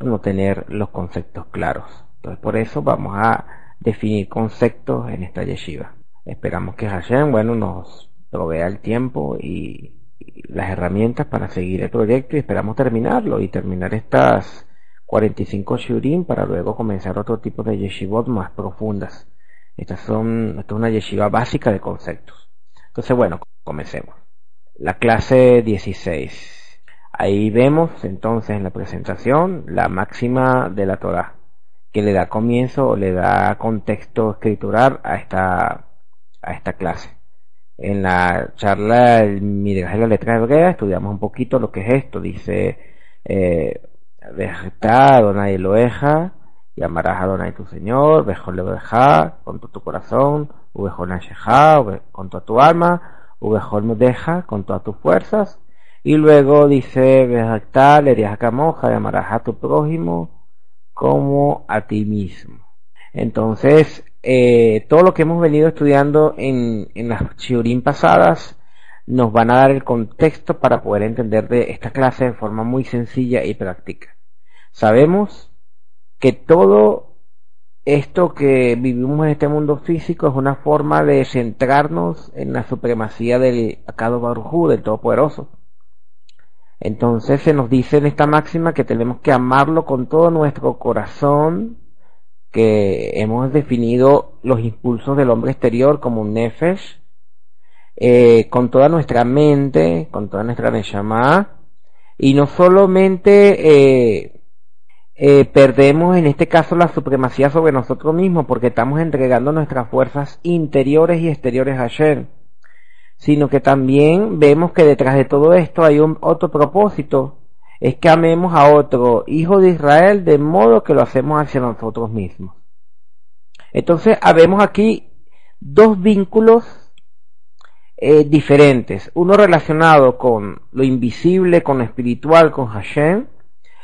no tener los conceptos claros. Entonces por eso vamos a definir conceptos en esta yeshiva. Esperamos que Hashem, bueno, nos provea el tiempo y, las herramientas para seguir el proyecto y esperamos terminarlo y terminar estas 45 shurim para luego comenzar otro tipo de yeshivot más profundas. Estas son, esta es una yeshiva básica de conceptos. Entonces, bueno, comencemos. La clase 16. Ahí vemos entonces en la presentación la máxima de la Torah, que le da comienzo o le da contexto escritural a esta, a esta clase. En la charla el Midrash de la letra hebrea estudiamos un poquito lo que es esto. Dice, eh, Adonai Eloeja, y amarás a tu Señor, Bejol con todo tu corazón, Ubejol con toda tu alma, Ubejol deja con todas tus fuerzas, y luego dice, Bejactal, Eriajacamoja, y amarás a tu prójimo como a ti mismo. Entonces, eh, todo lo que hemos venido estudiando en, en las chiurín pasadas nos van a dar el contexto para poder entender de esta clase de forma muy sencilla y práctica. Sabemos que todo esto que vivimos en este mundo físico es una forma de centrarnos en la supremacía del Akado Barujú, del Todopoderoso. Entonces se nos dice en esta máxima que tenemos que amarlo con todo nuestro corazón, que hemos definido los impulsos del hombre exterior como un nefesh, eh, con toda nuestra mente, con toda nuestra neshama, y no solamente eh, eh, perdemos en este caso la supremacía sobre nosotros mismos porque estamos entregando nuestras fuerzas interiores y exteriores a sino que también vemos que detrás de todo esto hay un otro propósito, es que amemos a otro hijo de Israel de modo que lo hacemos hacia nosotros mismos. Entonces, habemos aquí dos vínculos eh, diferentes, uno relacionado con lo invisible, con lo espiritual, con Hashem,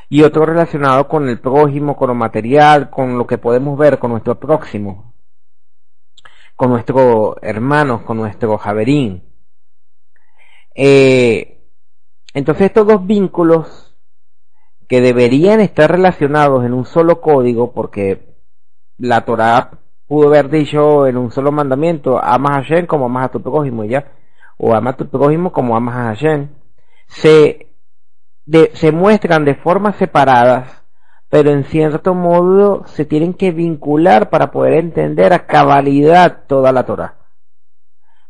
y otro relacionado con el prójimo, con lo material, con lo que podemos ver, con nuestro próximo, con nuestros hermanos, con nuestro javerín. Eh, entonces estos dos vínculos que deberían estar relacionados en un solo código, porque la Torah pudo haber dicho en un solo mandamiento, amas a Hashem como amas a tu prójimo, ya, o amas a tu prójimo como amas a Hashem, se se muestran de formas separadas, pero en cierto modo se tienen que vincular para poder entender a cabalidad toda la Torah.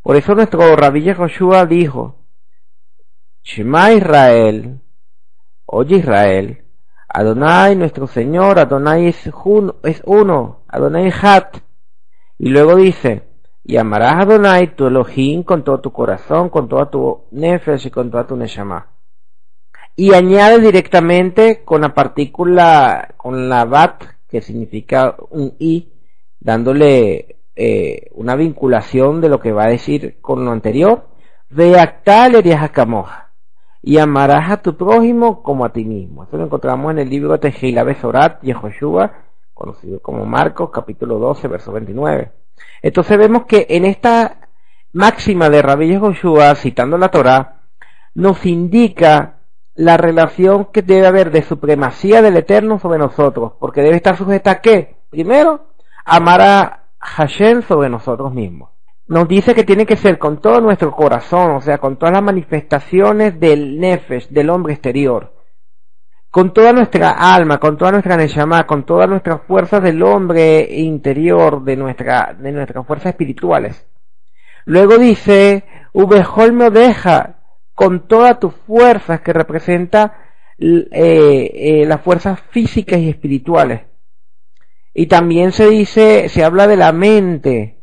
Por eso nuestro rabí Joshua dijo, Shema Israel, oye Israel, Adonai nuestro Señor, Adonai es, uno, Adonai Hat. Y luego dice, y amarás a Adonai tu Elohim con todo tu corazón, con toda tu nefesh y con toda tu neshama y añade directamente con la partícula, con la bat, que significa un i, dándole eh, una vinculación de lo que va a decir con lo anterior, Veactal camoja y amarás a tu prójimo como a ti mismo. Esto lo encontramos en el libro de Tejila Besorat Yehoshua, conocido como Marcos, capítulo 12, verso 29. Entonces vemos que en esta máxima de Rabbi Yehoshua, citando la Torah, nos indica la relación que debe haber de supremacía del Eterno sobre nosotros, porque debe estar sujeta a qué? Primero, amar a Hashem sobre nosotros mismos. Nos dice que tiene que ser con todo nuestro corazón, o sea, con todas las manifestaciones del nefesh, del hombre exterior, con toda nuestra alma, con toda nuestra neshama, con todas nuestras fuerzas del hombre interior, de nuestra, de nuestras fuerzas espirituales. Luego dice, Ubehol me deja, con todas tus fuerzas que representa eh, eh, las fuerzas físicas y espirituales. Y también se dice, se habla de la mente,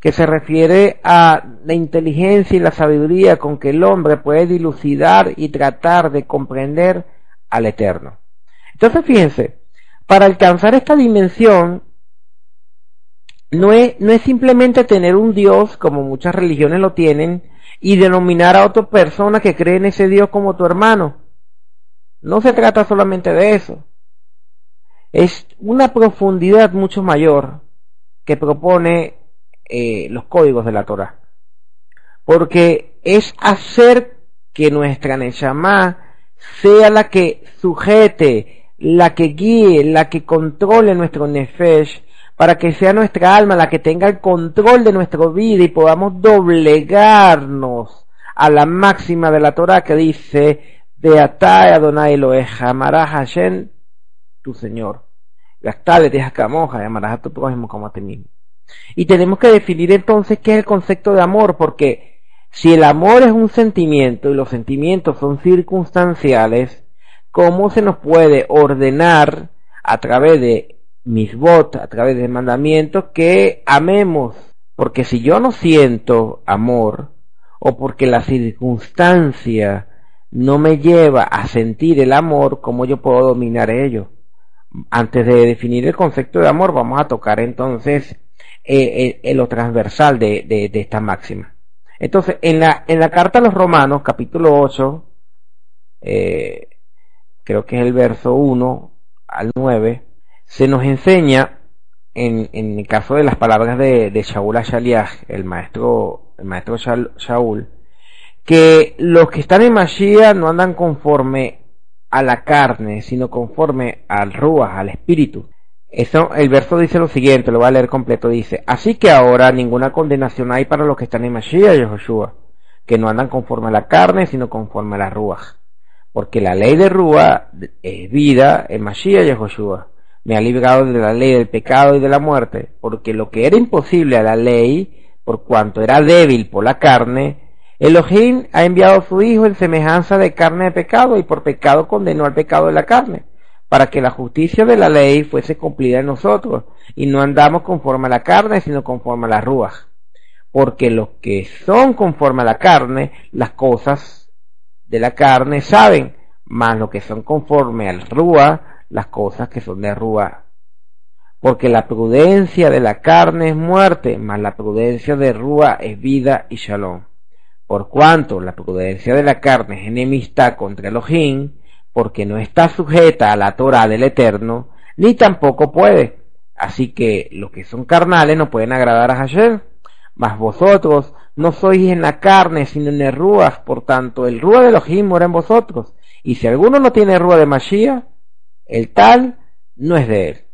que se refiere a la inteligencia y la sabiduría con que el hombre puede dilucidar y tratar de comprender al Eterno. Entonces fíjense, para alcanzar esta dimensión, no es, no es simplemente tener un Dios, como muchas religiones lo tienen, y denominar a otra persona que cree en ese Dios como tu hermano. No se trata solamente de eso. Es una profundidad mucho mayor que propone eh, los códigos de la Torah. Porque es hacer que nuestra Neshama sea la que sujete la que guíe, la que controle nuestro nefesh, para que sea nuestra alma la que tenga el control de nuestra vida y podamos doblegarnos a la máxima de la Torah que dice, de Atai Adonai Eloheja, amarás a Hashem, tu Señor. Gastale te y amarás a tu prójimo como a ti mismo. Y tenemos que definir entonces qué es el concepto de amor, porque si el amor es un sentimiento y los sentimientos son circunstanciales, ¿cómo se nos puede ordenar a través de mis votos, a través de mandamientos, que amemos? Porque si yo no siento amor, o porque la circunstancia no me lleva a sentir el amor, ¿cómo yo puedo dominar ello? Antes de definir el concepto de amor, vamos a tocar entonces eh, eh, lo transversal de, de, esta máxima. Entonces, en la, en la carta a los romanos, capítulo 8, eh, creo que es el verso 1 al 9, se nos enseña, en, el caso de las palabras de, de Shaul Ashaliah, el maestro, el maestro Shaul, que los que están en Mashiach no andan conforme a la carne, sino conforme al Ruach, al espíritu. El verso dice lo siguiente, lo voy a leer completo, dice, así que ahora ninguna condenación hay para los que están en Mashiach y Joshua, que no andan conforme a la carne, sino conforme a la Ruach. Porque la ley de Ruach es vida en Mashiach y Joshua. Me ha librado de la ley del pecado y de la muerte, porque lo que era imposible a la ley, por cuanto era débil por la carne, Elohim ha enviado a su Hijo en semejanza de carne de pecado y por pecado condenó al pecado de la carne para que la justicia de la ley fuese cumplida en nosotros, y no andamos conforme a la carne, sino conforme a la ruas. Porque los que son conforme a la carne, las cosas de la carne saben, más los que son conforme al rúa, las cosas que son de rúa. Porque la prudencia de la carne es muerte, mas la prudencia de rúa es vida y shalom. Por cuanto la prudencia de la carne es enemistad contra Elohim, porque no está sujeta a la Torah del Eterno, ni tampoco puede. Así que los que son carnales no pueden agradar a Hashem. Mas vosotros no sois en la carne, sino en el Ruach, por tanto el Ruach de Elohim mora en vosotros. Y si alguno no tiene Ruach de Mashiach, el tal no es de él.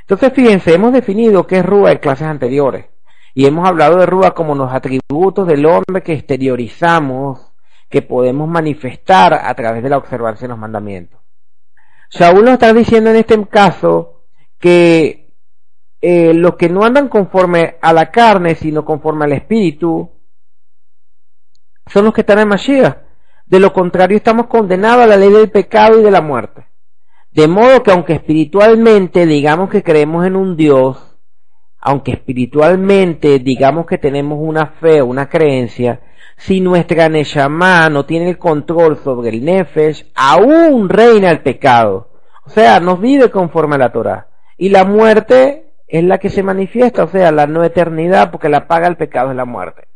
Entonces fíjense, hemos definido qué es Ruach en clases anteriores. Y hemos hablado de Ruach como los atributos del hombre que exteriorizamos que podemos manifestar a través de la observancia de los mandamientos. Saúl nos está diciendo en este caso que eh, los que no andan conforme a la carne, sino conforme al espíritu, son los que están en Mashiach. De lo contrario, estamos condenados a la ley del pecado y de la muerte. De modo que aunque espiritualmente digamos que creemos en un Dios, aunque espiritualmente digamos que tenemos una fe, una creencia, si nuestra Neshama no tiene el control sobre el Nefesh, aún reina el pecado. O sea, nos vive conforme a la Torah. Y la muerte es la que se manifiesta, o sea, la no eternidad, porque la paga el pecado es la muerte.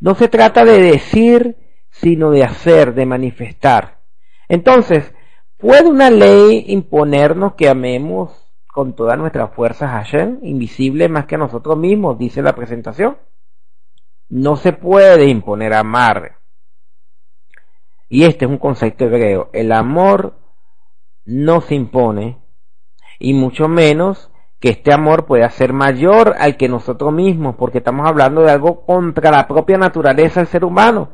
No se trata de decir, sino de hacer, de manifestar. Entonces, ¿puede una ley imponernos que amemos con todas nuestras fuerzas a Hashem, invisible más que a nosotros mismos, dice la presentación? No se puede imponer amar. Y este es un concepto hebreo. El amor no se impone y mucho menos que este amor pueda ser mayor al que nosotros mismos, porque estamos hablando de algo contra la propia naturaleza del ser humano.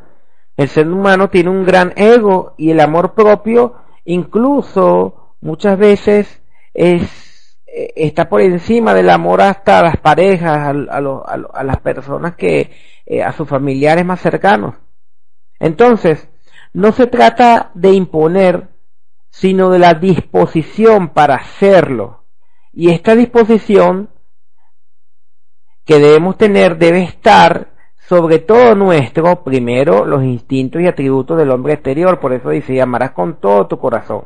El ser humano tiene un gran ego y el amor propio incluso muchas veces es, está por encima del amor hasta a las parejas, a las personas que eh, a sus familiares más cercanos. Entonces, no se trata de imponer, sino de la disposición para hacerlo. Y esta disposición que debemos tener debe estar sobre todo nuestro, primero, los instintos y atributos del hombre exterior. Por eso dice, amarás con todo tu corazón.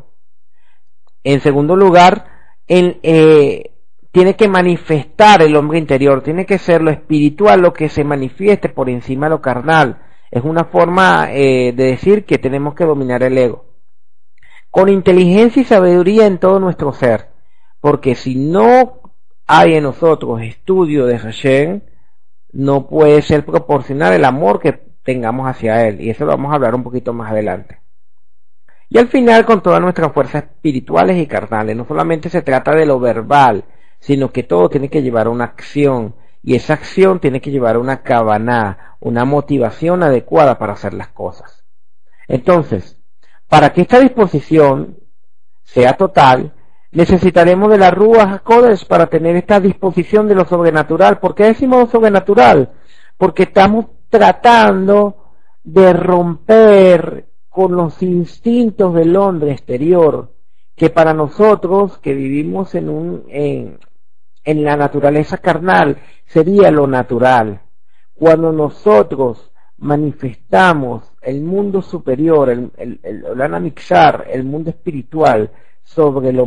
En segundo lugar, en, eh, tiene que manifestar el hombre interior, tiene que ser lo espiritual lo que se manifieste por encima de lo carnal. Es una forma eh, de decir que tenemos que dominar el ego. Con inteligencia y sabiduría en todo nuestro ser. Porque si no hay en nosotros estudio de Hashem, no puede ser proporcional el amor que tengamos hacia Él. Y eso lo vamos a hablar un poquito más adelante. y al final con todas nuestras fuerzas espirituales y carnales. No solamente se trata de lo verbal, sino que todo tiene que llevar a una acción y esa acción tiene que llevar a una cabana, una motivación adecuada para hacer las cosas. Entonces, para que esta disposición sea total, necesitaremos de la Ruach Codes para tener esta disposición de lo sobrenatural. ¿Por qué decimos sobrenatural? Porque estamos tratando de romper con los instintos del hombre exterior, que para nosotros que vivimos en un en, la naturaleza carnal sería lo natural. Cuando nosotros manifestamos el mundo superior, el, el, el, el mundo espiritual sobre lo,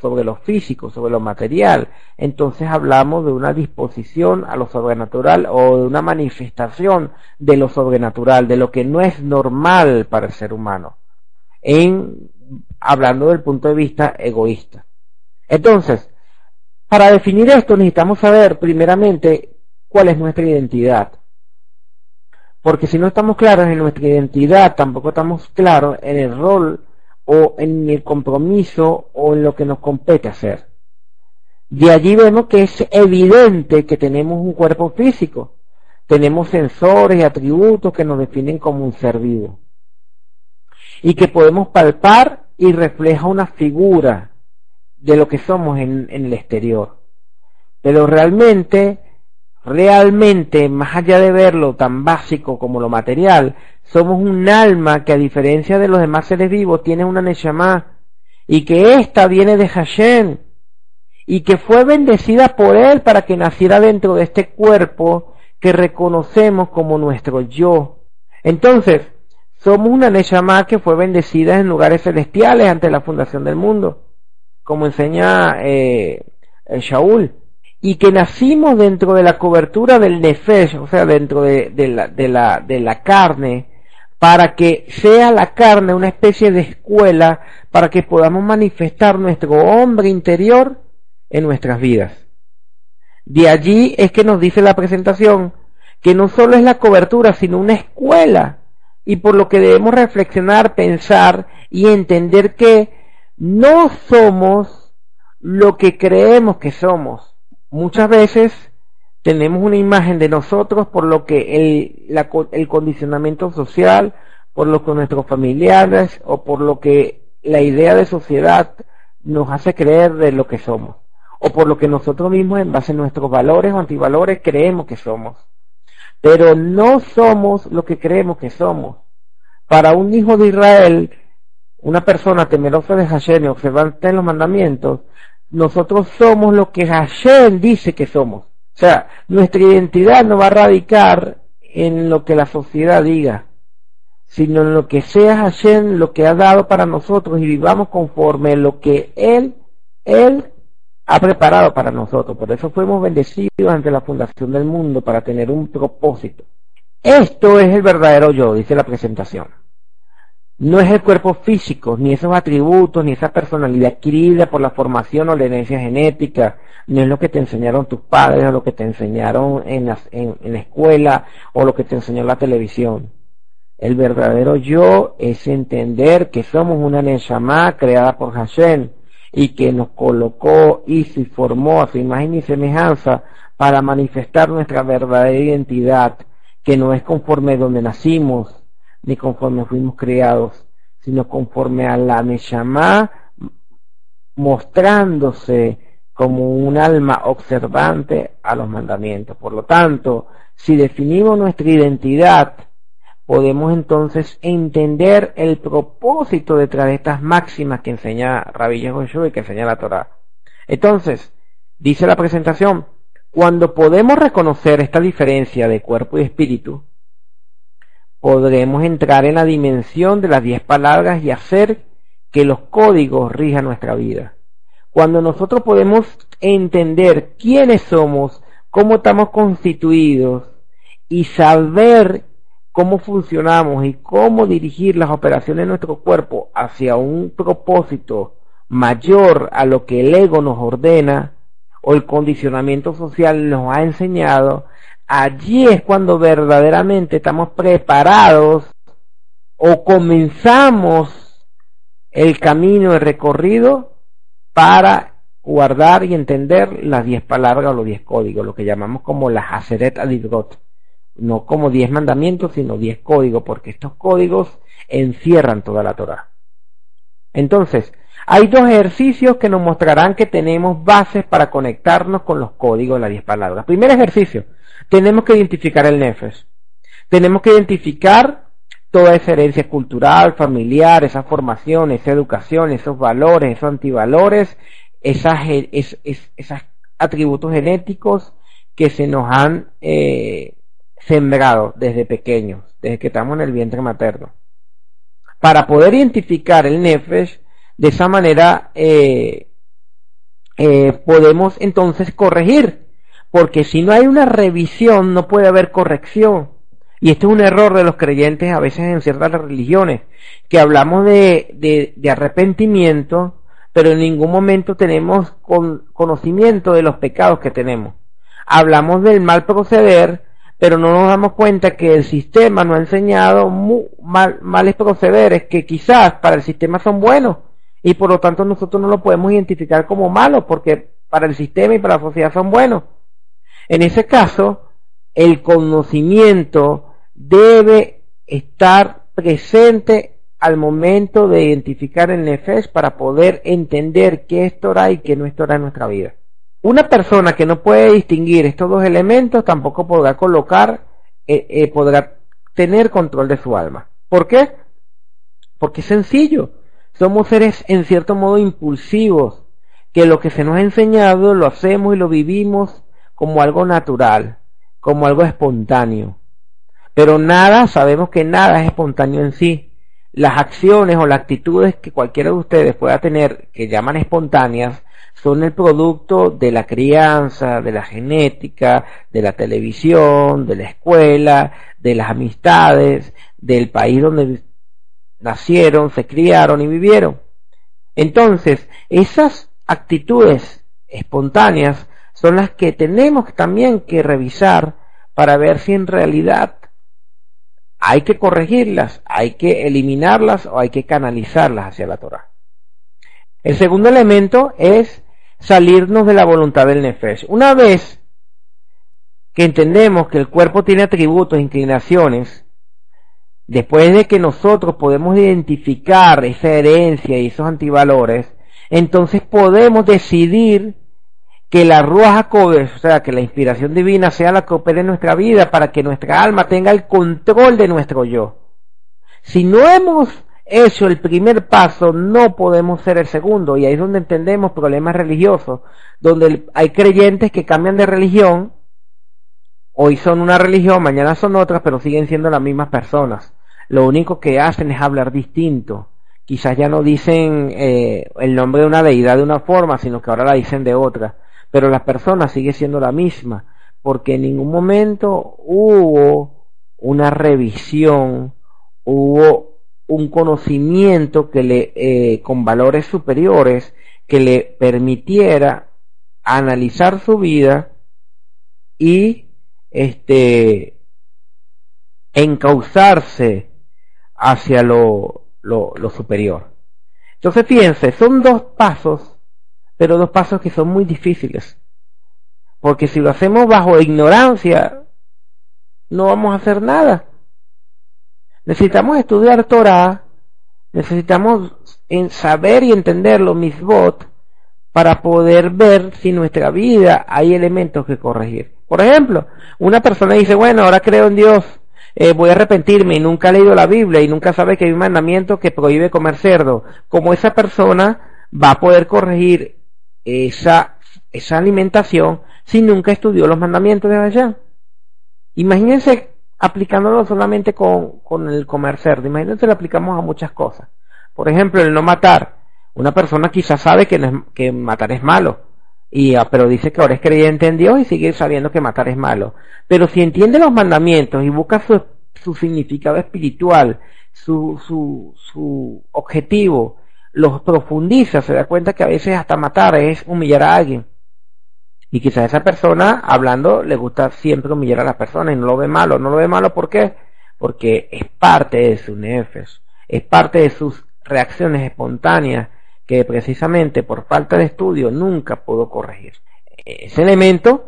sobre lo físico, sobre lo material, entonces hablamos de una disposición a lo sobrenatural o de una manifestación de lo sobrenatural, de lo que no es normal para el ser humano, en hablando del punto de vista egoísta. Entonces, para definir esto necesitamos saber primeramente cuál es nuestra identidad. Porque si no estamos claros en nuestra identidad, tampoco estamos claros en el rol o en el compromiso o en lo que nos compete hacer. De allí vemos que es evidente que tenemos un cuerpo físico, tenemos sensores y atributos que nos definen como un ser vivo y que podemos palpar y refleja una figura de lo que somos en, el exterior. Pero realmente, realmente, más allá de verlo tan básico como lo material, somos un alma que a diferencia de los demás seres vivos tiene una Neshama y que ésta viene de Hashem y que fue bendecida por él para que naciera dentro de este cuerpo que reconocemos como nuestro yo. Entonces, somos una Neshama que fue bendecida en lugares celestiales ante la fundación del mundo como enseña eh, Shaul, y que nacimos dentro de la cobertura del nefesh, o sea, dentro de, la, la carne, para que sea la carne una especie de escuela para que podamos manifestar nuestro hombre interior en nuestras vidas. De allí es que nos dice la presentación que no solo es la cobertura, sino una escuela, y por lo que debemos reflexionar, pensar y entender que no somos lo que creemos que somos. Muchas veces tenemos una imagen de nosotros por lo que el, el condicionamiento social, por lo que nuestros familiares o por lo que la idea de sociedad nos hace creer de lo que somos o por lo que nosotros mismos en base a nuestros valores o antivalores creemos que somos. Pero no somos lo que creemos que somos. Para un hijo de Israel, una persona temerosa de Hashem y observante en los mandamientos, nosotros somos lo que Hashem dice que somos. O sea, nuestra identidad no va a radicar en lo que la sociedad diga, sino en lo que sea Hashem lo que ha dado para nosotros y vivamos conforme lo que Él, Él ha preparado para nosotros. Por eso fuimos bendecidos ante la fundación del mundo para tener un propósito. Esto es el verdadero yo, dice la presentación no es el cuerpo físico, ni esos atributos, ni esa personalidad adquirida por la formación o la herencia genética, no es lo que te enseñaron tus padres o lo que te enseñaron en la, en, la escuela o lo que te enseñó la televisión. El verdadero yo es entender que somos una Neshama creada por Hashem y que nos colocó, y y formó a su imagen y semejanza para manifestar nuestra verdadera identidad, que no es conforme donde nacimos, ni conforme fuimos creados, sino conforme a la Neshama mostrándose como un alma observante a los mandamientos. Por lo tanto, si definimos nuestra identidad, podemos entonces entender el propósito detrás de estas máximas que enseña Rabbi Yehoshua y que enseña la Torah. Entonces, dice la presentación, cuando podemos reconocer esta diferencia de cuerpo y espíritu, podremos entrar en la dimensión de las diez palabras y hacer que los códigos rijan nuestra vida. Cuando nosotros podemos entender quiénes somos, cómo estamos constituidos y saber cómo funcionamos y cómo dirigir las operaciones de nuestro cuerpo hacia un propósito mayor a lo que el ego nos ordena o el condicionamiento social nos ha enseñado, allí es cuando verdaderamente estamos preparados o comenzamos el camino, el recorrido para guardar y entender las diez palabras o los diez códigos, lo que llamamos como las Haseret Adibrot. No como diez mandamientos, sino diez códigos, porque estos códigos encierran toda la Torah. Entonces, hay dos ejercicios que nos mostrarán que tenemos bases para conectarnos con los códigos de las diez palabras. Primer ejercicio, tenemos que identificar el Nefesh. Tenemos que identificar toda esa herencia cultural, familiar, esa formación, esa educación, esos valores, esos antivalores, esas, esos atributos genéticos que se nos han eh, sembrado desde pequeños, desde que estamos en el vientre materno. Para poder identificar el Nefesh, de esa manera eh, eh, podemos entonces corregir, porque si no hay una revisión no puede haber corrección. Y este es un error de los creyentes a veces en ciertas religiones, que hablamos de, de, arrepentimiento, pero en ningún momento tenemos conocimiento de los pecados que tenemos. Hablamos del mal proceder, pero no nos damos cuenta que el sistema nos ha enseñado mal, males procederes que quizás para el sistema son buenos y por lo tanto nosotros no lo podemos identificar como malos porque para el sistema y para la sociedad son buenos. En ese caso, el conocimiento debe estar presente al momento de identificar el Nefesh para poder entender qué es Torah y qué no es Torah en nuestra vida. Una persona que no puede distinguir estos dos elementos tampoco podrá colocar, eh, eh, podrá tener control de su alma. ¿Por qué? Porque es sencillo. Somos seres en cierto modo impulsivos, que lo que se nos ha enseñado lo hacemos y lo vivimos como algo natural, como algo espontáneo. Pero nada, sabemos que nada es espontáneo en sí. Las acciones o las actitudes que cualquiera de ustedes pueda tener, que llaman espontáneas, son el producto de la crianza, de la genética, de la televisión, de la escuela, de las amistades, del país donde nacieron, se criaron y vivieron. Entonces, esas actitudes espontáneas son las que tenemos también que revisar para ver si en realidad hay que corregirlas, hay que eliminarlas o hay que canalizarlas hacia la Torah. El segundo elemento es salirnos de la voluntad del Nefesh. Una vez que entendemos que el cuerpo tiene atributos, inclinaciones, después de que nosotros podemos identificar esa herencia y esos antivalores, entonces podemos decidir que la Ruach o sea, que la inspiración divina sea la que opere en nuestra vida para que nuestra alma tenga el control de nuestro yo. Si no hemos hecho el primer paso, no podemos ser el segundo, y ahí es donde entendemos problemas religiosos, donde hay creyentes que cambian de religión, hoy son una religión, mañana son otras, pero siguen siendo las mismas personas. Lo único que hacen es hablar distinto. Quizás ya no dicen eh, el nombre de una deidad de una forma, sino que ahora la dicen de otra pero la persona sigue siendo la misma, porque en ningún momento hubo una revisión, hubo un conocimiento que le, eh, con valores superiores, que le permitiera analizar su vida y este encauzarse hacia lo, lo, lo superior. Entonces fíjense, son dos pasos pero dos pasos que son muy difíciles. Porque si lo hacemos bajo ignorancia, no vamos a hacer nada. Necesitamos estudiar Torah, necesitamos saber y entender los misbot para poder ver si en nuestra vida hay elementos que corregir. Por ejemplo, una persona dice, bueno, ahora creo en Dios, eh, voy a arrepentirme y nunca ha leído la Biblia y nunca sabe que hay un mandamiento que prohíbe comer cerdo. Como esa persona va a poder corregir esa, esa alimentación si nunca estudió los mandamientos de allá. Imagínense aplicándolo solamente con, con el comer cerdo, imagínense lo aplicamos a muchas cosas. Por ejemplo, el no matar. Una persona quizás sabe que, que matar es malo, y, ah, pero dice que ahora es creyente en Dios y sigue sabiendo que matar es malo. Pero si entiende los mandamientos y busca su, su significado espiritual, su, su, su objetivo, los profundiza, se da cuenta que a veces hasta matar es humillar a alguien. Y quizás esa persona, hablando, le gusta siempre humillar a la persona y no lo ve malo. No lo ve malo, ¿por qué? Porque es parte de su nefes, es parte de sus reacciones espontáneas que precisamente por falta de estudio nunca puedo corregir. Ese elemento,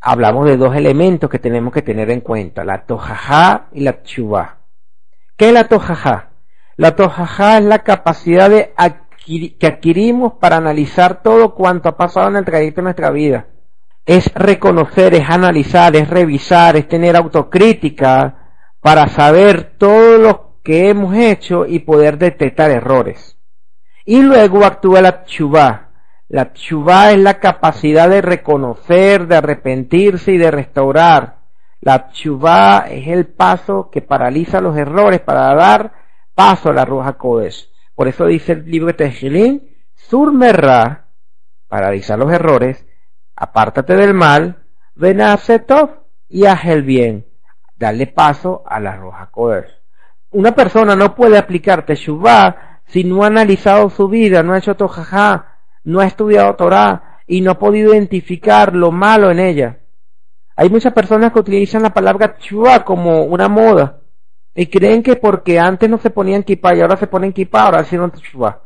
hablamos de dos elementos que tenemos que tener en cuenta, la tojajá y la chubá. ¿Qué es la tojajá? La tojajá es la capacidad que adquirimos para analizar todo cuanto ha pasado en el trayecto de nuestra vida. Es reconocer, es analizar, es revisar, es tener autocrítica para saber todo lo que hemos hecho y poder detectar errores. Y luego actúa la chubá. La chubá es la capacidad de reconocer, de arrepentirse y de restaurar. La chubá es el paso que paraliza los errores para dar paso a la Ruja Kodesh. Por eso dice el libro de Tejilín, Surmerra, paraliza los errores, apártate del mal, ven a Tov y haz el bien. Dale paso a la Ruja Kodesh. Una persona no puede aplicar Teshuvah si no ha analizado su vida, no ha hecho tojajá, no ha estudiado Torah y no ha podido identificar lo malo en ella. Hay muchas personas que utilizan la palabra chua como una moda y creen que porque antes no se ponían kippah y ahora se ponen kippah, ahora hicieron chua.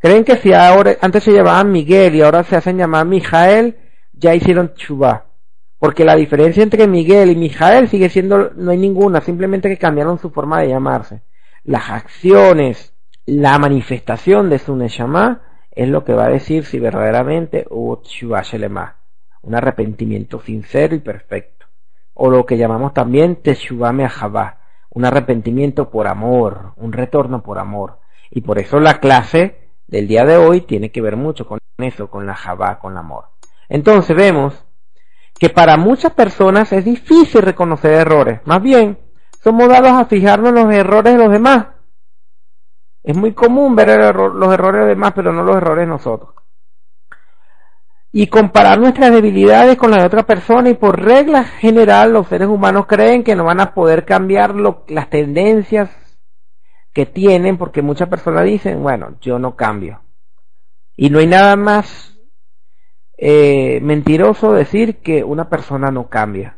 Creen que si ahora, antes se llamaban Miguel y ahora se hacen llamar Mijael, ya hicieron chua. Porque la diferencia entre Miguel y Mijael sigue siendo, no hay ninguna, simplemente que cambiaron su forma de llamarse. Las acciones, la manifestación de su Neshama es lo que va a decir si verdaderamente hubo Tshuva un arrepentimiento sincero y perfecto. O lo que llamamos también Teshuvah Meahavá, un arrepentimiento por amor, un retorno por amor. Y por eso la clase del día de hoy tiene que ver mucho con eso, con la Javá, con el amor. Entonces vemos que para muchas personas es difícil reconocer errores. Más bien, somos dados a fijarnos en los errores de los demás es muy común ver los errores de demás, pero no los errores de nosotros. Y comparar nuestras debilidades con las de otra persona y por regla general los seres humanos creen que no van a poder cambiar las tendencias que tienen porque muchas personas dicen, bueno, yo no cambio. Y no hay nada más eh, mentiroso decir que una persona no cambia.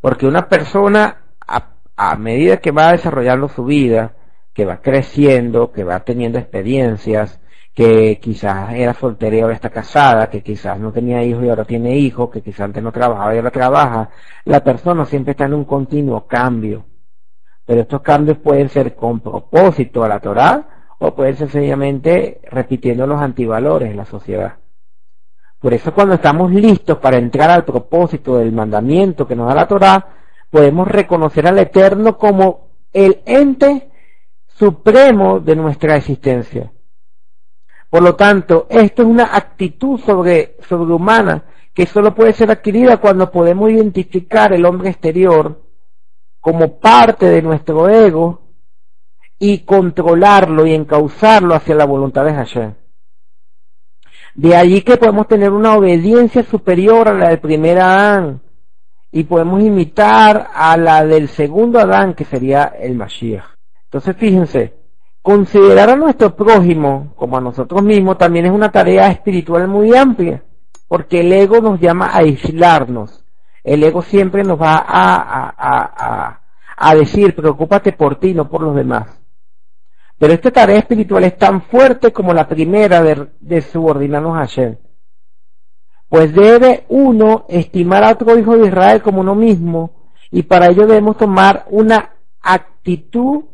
Porque una persona, a medida que va desarrollando su vida, que va creciendo, que va teniendo experiencias, que quizás era soltera y ahora está casada, que quizás no tenía hijos y ahora tiene hijos, que quizás antes no trabajaba y ahora trabaja, la persona siempre está en un continuo cambio. Pero estos cambios pueden ser con propósito a la Torah o pueden ser sencillamente repitiendo los antivalores de la sociedad. Por eso cuando estamos listos para entrar al propósito del mandamiento que nos da la Torah, podemos reconocer al Eterno como el ente supremo de nuestra existencia. Por lo tanto, esto es una actitud sobre, sobrehumana que solo puede ser adquirida cuando podemos identificar el hombre exterior como parte de nuestro ego y controlarlo y encauzarlo hacia la voluntad de Hashem. De allí que podemos tener una obediencia superior a la del primer Adán y podemos imitar a la del segundo Adán que sería el Mashiach. Entonces fíjense, considerar a nuestro prójimo como a nosotros mismos también es una tarea espiritual muy amplia, porque el ego nos llama a aislarnos. El ego siempre nos va a, a, decir, preocúpate por ti, no por los demás. Pero esta tarea espiritual es tan fuerte como la primera de, de subordinarnos a Hashem. Pues debe uno estimar a otro hijo de Israel como uno mismo, y para ello debemos tomar una actitud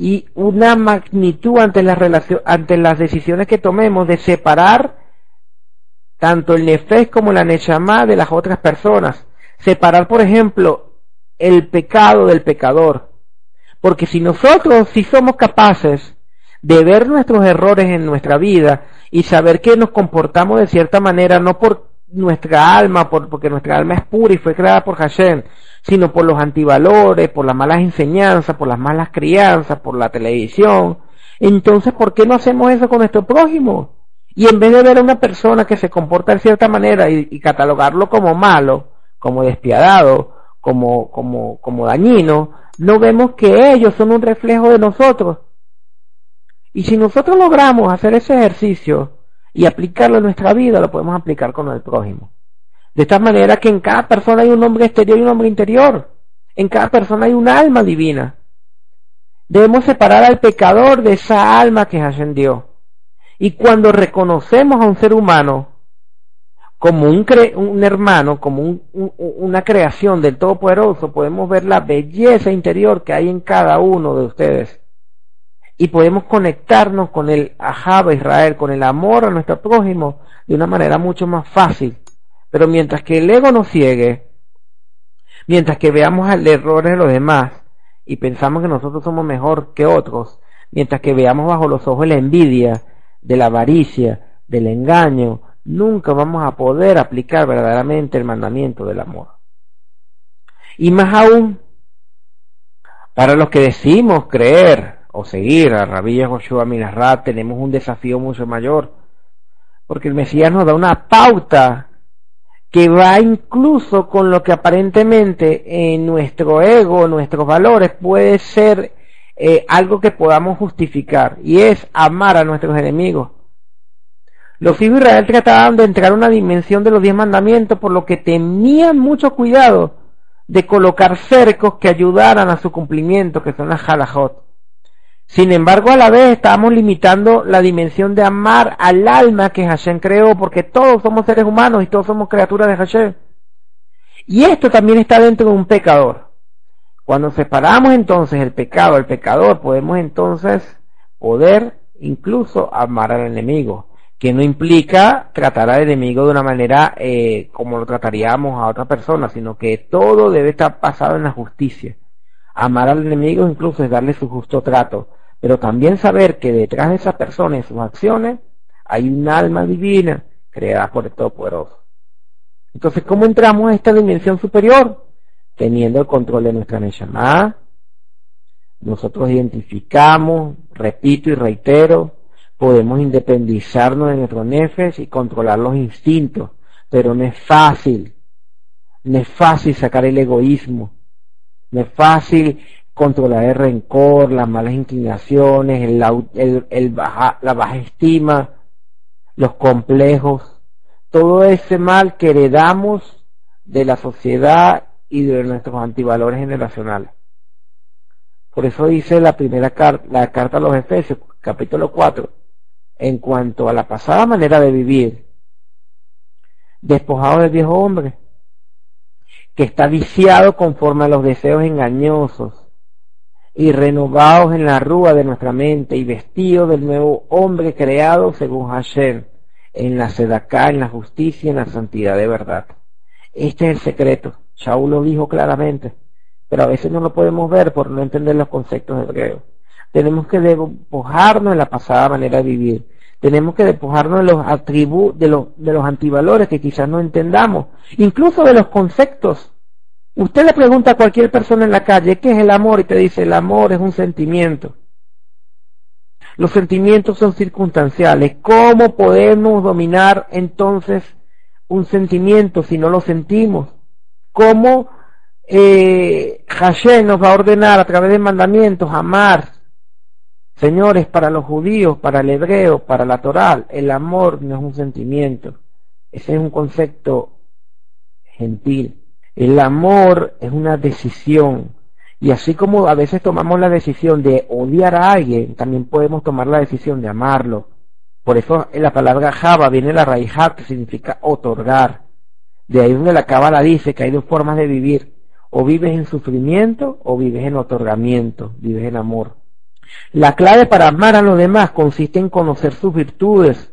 y una magnitud ante las, ante las decisiones que tomemos de separar tanto el nefes como la neshama de las otras personas. Separar, por ejemplo, el pecado del pecador. Porque si nosotros si somos capaces de ver nuestros errores en nuestra vida y saber que nos comportamos de cierta manera, no por nuestra alma, por, porque nuestra alma es pura y fue creada por Hashem, sino por los antivalores, por las malas enseñanzas, por las malas crianzas, por la televisión. Entonces, ¿por qué no hacemos eso con nuestro prójimo? Y en vez de ver a una persona que se comporta de cierta manera y, catalogarlo como malo, como despiadado, como, como, como dañino, no vemos que ellos son un reflejo de nosotros. Y si nosotros logramos hacer ese ejercicio y aplicarlo en nuestra vida, lo podemos aplicar con el prójimo. De esta manera que en cada persona hay un hombre exterior y un hombre interior. En cada persona hay un alma divina. Debemos separar al pecador de esa alma que ascendió. Y cuando reconocemos a un ser humano como un, un hermano, como una creación del Todopoderoso, podemos ver la belleza interior que hay en cada uno de ustedes. Y podemos conectarnos con el Ahaba Israel, con el amor a nuestro prójimo, de una manera mucho más fácil. Pero mientras que el ego nos ciegue, mientras que veamos el error de los demás y pensamos que nosotros somos mejor que otros, mientras que veamos bajo los ojos la envidia, de la avaricia, del engaño, nunca vamos a poder aplicar verdaderamente el mandamiento del amor. Y más aún, para los que decimos creer o seguir a Rabí Joshua Minarrat, tenemos un desafío mucho mayor, porque el Mesías nos da una pauta que va incluso con lo que aparentemente en nuestro ego, nuestros valores, puede ser eh, algo que podamos justificar, y es amar a nuestros enemigos. Los hijos de Israel trataban de entrar a una dimensión de los diez mandamientos, por lo que tenían mucho cuidado de colocar cercos que ayudaran a su cumplimiento, que son las halajot. Sin embargo, a la vez estamos limitando la dimensión de amar al alma que Hashem creó, porque todos somos seres humanos y todos somos criaturas de Hashem. Y esto también está dentro de un pecador. Cuando separamos entonces el pecado del pecador, podemos entonces poder incluso amar al enemigo, que no implica tratar al enemigo de una manera eh, como lo trataríamos a otra persona, sino que todo debe estar basado en la justicia. Amar al enemigo incluso es darle su justo trato, pero también saber que detrás de esa persona y sus acciones hay un alma divina creada por el Todopoderoso. Entonces, ¿cómo entramos a esta dimensión superior? teniendo el control de nuestra Neshama, nosotros identificamos, repito y reitero, podemos independizarnos de nuestros nefes y controlar los instintos, pero no es fácil, no es fácil sacar el egoísmo, no es fácil controlar el rencor, las malas inclinaciones, el, la baja estima, los complejos, todo ese mal que heredamos de la sociedad y de nuestros antivalores generacionales. Por eso dice la primera carta, la carta a los Efesios, capítulo 4, en cuanto a la pasada manera de vivir, despojado del viejo hombre, que está viciado conforme a los deseos engañosos y renovados en la rúa de nuestra mente y vestido del nuevo hombre creado según Hashem, en la sedaká, en la justicia, en la santidad de verdad. Este es el secreto. Shaul lo dijo claramente, pero a veces no lo podemos ver por no entender los conceptos hebreos. Tenemos que despojarnos de la pasada manera de vivir. Tenemos que despojarnos de los atributos, de los, de los antivalores que quizás no entendamos, incluso de los conceptos. Usted le pregunta a cualquier persona en la calle, ¿qué es el amor? Y te dice, el amor es un sentimiento. Los sentimientos son circunstanciales. ¿Cómo podemos dominar entonces un sentimiento si no lo sentimos? cómo eh, Hashem nos va a ordenar a través de mandamientos amar. Señores, para los judíos, para el hebreo, para la Torá, el amor no es un sentimiento, ese es un concepto gentil. El amor es una decisión. Y así como a veces tomamos la decisión de odiar a alguien, también podemos tomar la decisión de amarlo. Por eso en la palabra Java viene la raíz que significa otorgar. De ahí donde la cábala dice que hay dos formas de vivir. O vives en sufrimiento o vives en otorgamiento, vives en amor. La clave para amar a los demás consiste en conocer sus virtudes.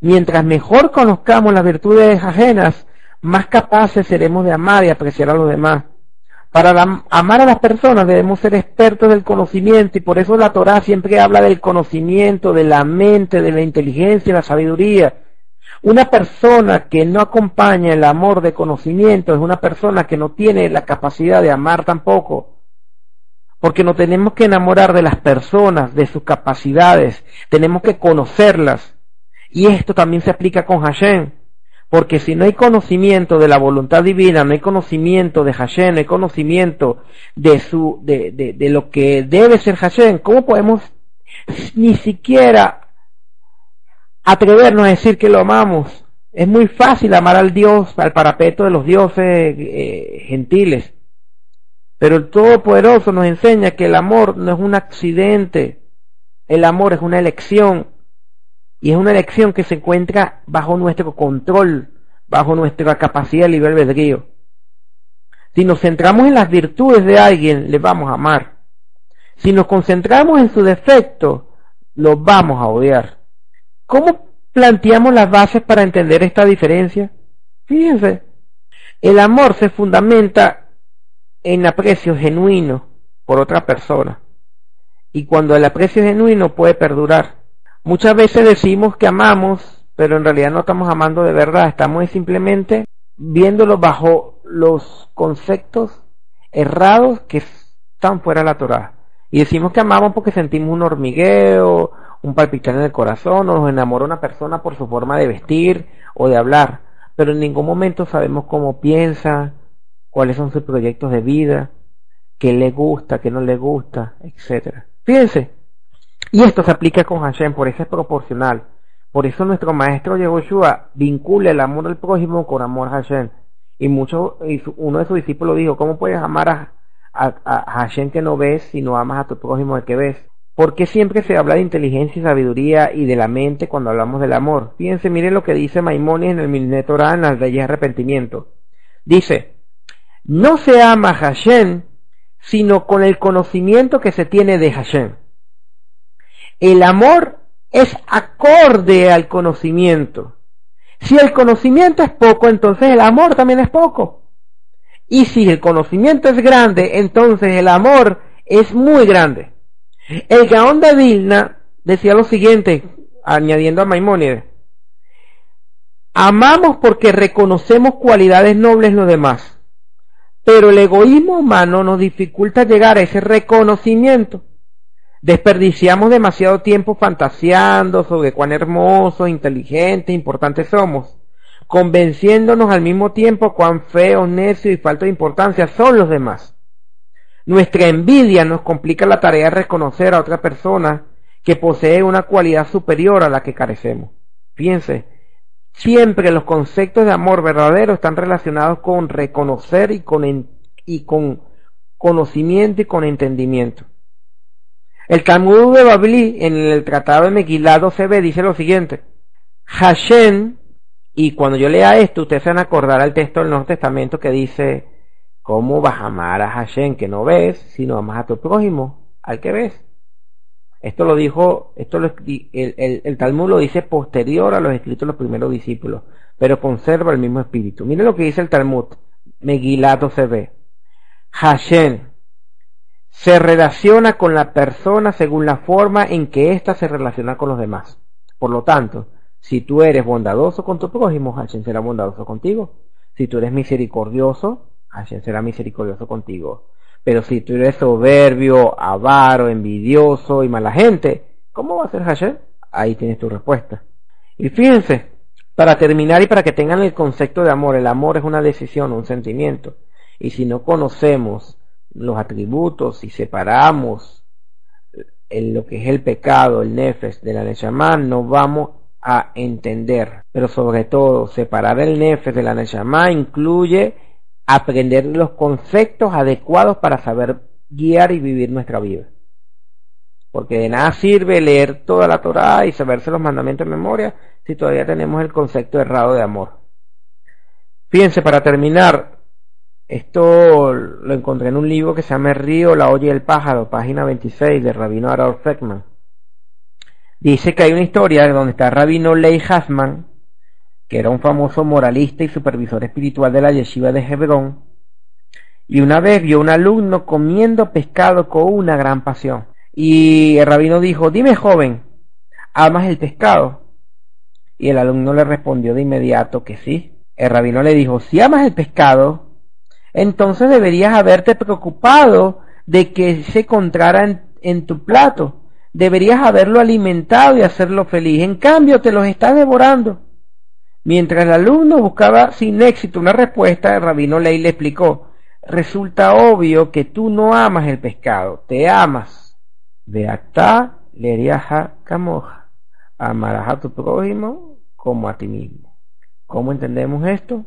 Mientras mejor conozcamos las virtudes ajenas, más capaces seremos de amar y apreciar a los demás. Para amar a las personas debemos ser expertos del conocimiento y por eso la Torah siempre habla del conocimiento, de la mente, de la inteligencia, de la sabiduría. Una persona que no acompaña el amor de conocimiento es una persona que no tiene la capacidad de amar tampoco. Porque no tenemos que enamorar de las personas, de sus capacidades, tenemos que conocerlas. Y esto también se aplica con Hashem. Porque si no hay conocimiento de la voluntad divina, no hay conocimiento de Hashem, no hay conocimiento de su, de, de, de lo que debe ser Hashem, ¿cómo podemos ni siquiera atrevernos a decir que lo amamos. Es muy fácil amar al Dios, al parapeto de los dioses eh, gentiles. Pero el Todopoderoso nos enseña que el amor no es un accidente, el amor es una elección. Y es una elección que se encuentra bajo nuestro control, bajo nuestra capacidad de libre albedrío. Si nos centramos en las virtudes de alguien, le vamos a amar. Si nos concentramos en su defecto, lo vamos a odiar. ¿Cómo planteamos las bases para entender esta diferencia? Fíjense, el amor se fundamenta en aprecio genuino por otra persona. Y cuando el aprecio genuino puede perdurar. Muchas veces decimos que amamos, pero en realidad no estamos amando de verdad, estamos simplemente viéndolo bajo los conceptos errados que están fuera de la Torah. Y decimos que amamos porque sentimos un hormigueo, un palpitar en el corazón, o nos enamora una persona por su forma de vestir o de hablar, pero en ningún momento sabemos cómo piensa, cuáles son sus proyectos de vida, qué le gusta, qué no le gusta, etcétera. Fíjense, y esto se aplica con Hashem, por eso es proporcional. Por eso nuestro maestro Yehoshua vincula el amor al prójimo con amor a Hashem. Y, mucho, y uno de sus discípulos dijo, ¿cómo puedes amar a, Hashem que no ves si no amas a tu prójimo el que ves? ¿Por qué siempre se habla de inteligencia y sabiduría y de la mente cuando hablamos del amor? Fíjense, miren lo que dice Maimónides en el Milne Torah en las leyes de arrepentimiento. Dice, no se ama a Hashem sino con el conocimiento que se tiene de Hashem. El amor es acorde al conocimiento. Si el conocimiento es poco, entonces el amor también es poco. Y si el conocimiento es grande, entonces el amor es muy grande. El Gaón de Vilna decía lo siguiente, añadiendo a Maimónides. Amamos porque reconocemos cualidades nobles en los demás, pero el egoísmo humano nos dificulta llegar a ese reconocimiento. Desperdiciamos demasiado tiempo fantaseando sobre cuán hermosos, inteligentes, importantes somos, convenciéndonos al mismo tiempo cuán feos, necios y falta de importancia son los demás. Nuestra envidia nos complica la tarea de reconocer a otra persona que posee una cualidad superior a la que carecemos. Piense, siempre los conceptos de amor verdadero están relacionados con reconocer y con, y con conocimiento y con entendimiento. El Talmud de Babli en el Tratado de se ve dice lo siguiente: Hashem, y cuando yo lea esto, ustedes se van a acordar al texto del Nuevo Testamento que dice: ¿Cómo vas a amar a Hashem que no ves, sino amas a tu prójimo, al que ves? Esto lo dijo, esto lo, el, Talmud lo dice posterior a los escritos de los primeros discípulos, pero conserva el mismo espíritu. Miren lo que dice el Talmud, Megillah se ve. Hashem, se relaciona con la persona según la forma en que ésta se relaciona con los demás. Por lo tanto, si tú eres bondadoso con tu prójimo, Hashem será bondadoso contigo. Si tú eres misericordioso, Hashem será misericordioso contigo. Pero si tú eres soberbio, avaro, envidioso y mala gente, ¿cómo va a ser Hashem? Ahí tienes tu respuesta. Y fíjense, para terminar y para que tengan el concepto de amor, el amor es una decisión, un sentimiento. Y si no conocemos los atributos y separamos en lo que es el pecado, el nefes de la Neshama, no vamos a entender. Pero sobre todo, separar el nefes de la Neshama incluye aprender los conceptos adecuados para saber guiar y vivir nuestra vida. Porque de nada sirve leer toda la Torah y saberse los mandamientos de memoria si todavía tenemos el concepto errado de amor. Fíjense, para terminar, esto lo encontré en un libro que se llama El río, la olla y el pájaro, página 26 de Rabino Harold Feckman. Dice que hay una historia donde está Rabino Ley Hasman, que era un famoso moralista y supervisor espiritual de la yeshiva de Hebrón, y una vez vio un alumno comiendo pescado con una gran pasión. Y el rabino dijo, dime joven, ¿amas el pescado? Y el alumno le respondió de inmediato que sí. El rabino le dijo, si amas el pescado, entonces deberías haberte preocupado de que se encontrara en, tu plato. Deberías haberlo alimentado y hacerlo feliz. En cambio, te los estás devorando. Mientras el alumno buscaba sin éxito una respuesta, el rabino Ley le explicó, resulta obvio que tú no amas el pescado, te amas. De acá leriaja camoja. Amarás a tu prójimo como a ti mismo. ¿Cómo entendemos esto?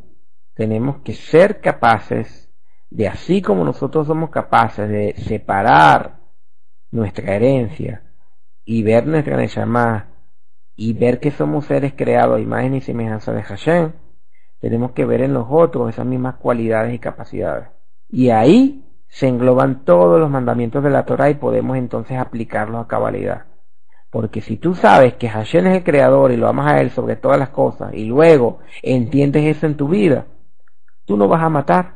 Tenemos que ser capaces de así como nosotros somos capaces de separar nuestra herencia y ver nuestra Neshama y ver que somos seres creados a imagen y semejanza de Hashem, tenemos que ver en los otros esas mismas cualidades y capacidades. Y ahí se engloban todos los mandamientos de la Torah y podemos entonces aplicarlos a cabalidad. Porque si tú sabes que Hashem es el creador y lo amas a él sobre todas las cosas y luego entiendes eso en tu vida, tú no vas a matar.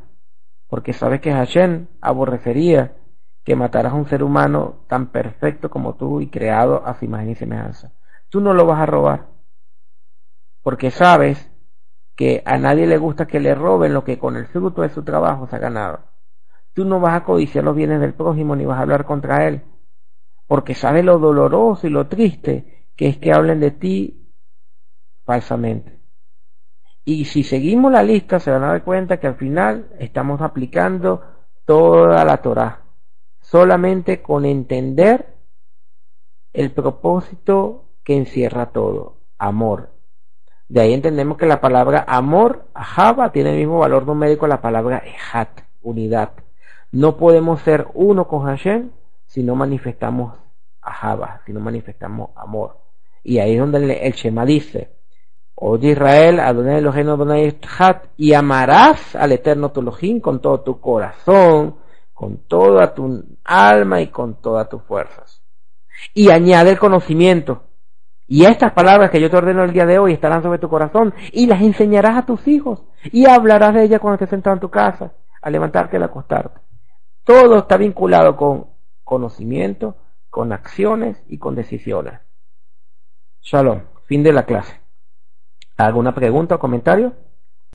Porque sabes que Hashem aborrecería que mataras a un ser humano tan perfecto como tú y creado a su imagen y semejanza. Tú no lo vas a robar. Porque sabes que a nadie le gusta que le roben lo que con el fruto de su trabajo se ha ganado. Tú no vas a codiciar los bienes del prójimo ni vas a hablar contra él. Porque sabes lo doloroso y lo triste que es que hablen de ti falsamente. Y si seguimos la lista se van a dar cuenta que al final estamos aplicando toda la Torah solamente con entender el propósito que encierra todo, amor. De ahí entendemos que la palabra amor, Java, tiene el mismo valor numérico la palabra Ehat, unidad. No podemos ser uno con Hashem si no manifestamos Java, si no manifestamos amor. Y ahí es donde el, Shema dice, Oye Israel, Adonai Elohim Adonai Hat, y amarás al eterno tu con todo tu corazón, con toda tu alma y con todas tus fuerzas. Y añade el conocimiento. Y estas palabras que yo te ordeno el día de hoy estarán sobre tu corazón y las enseñarás a tus hijos y hablarás de ellas cuando estés sentado en tu casa, al levantarte y al acostarte. Todo está vinculado con conocimiento, con acciones y con decisiones. Shalom. Fin de la clase. ¿Alguna pregunta o comentario?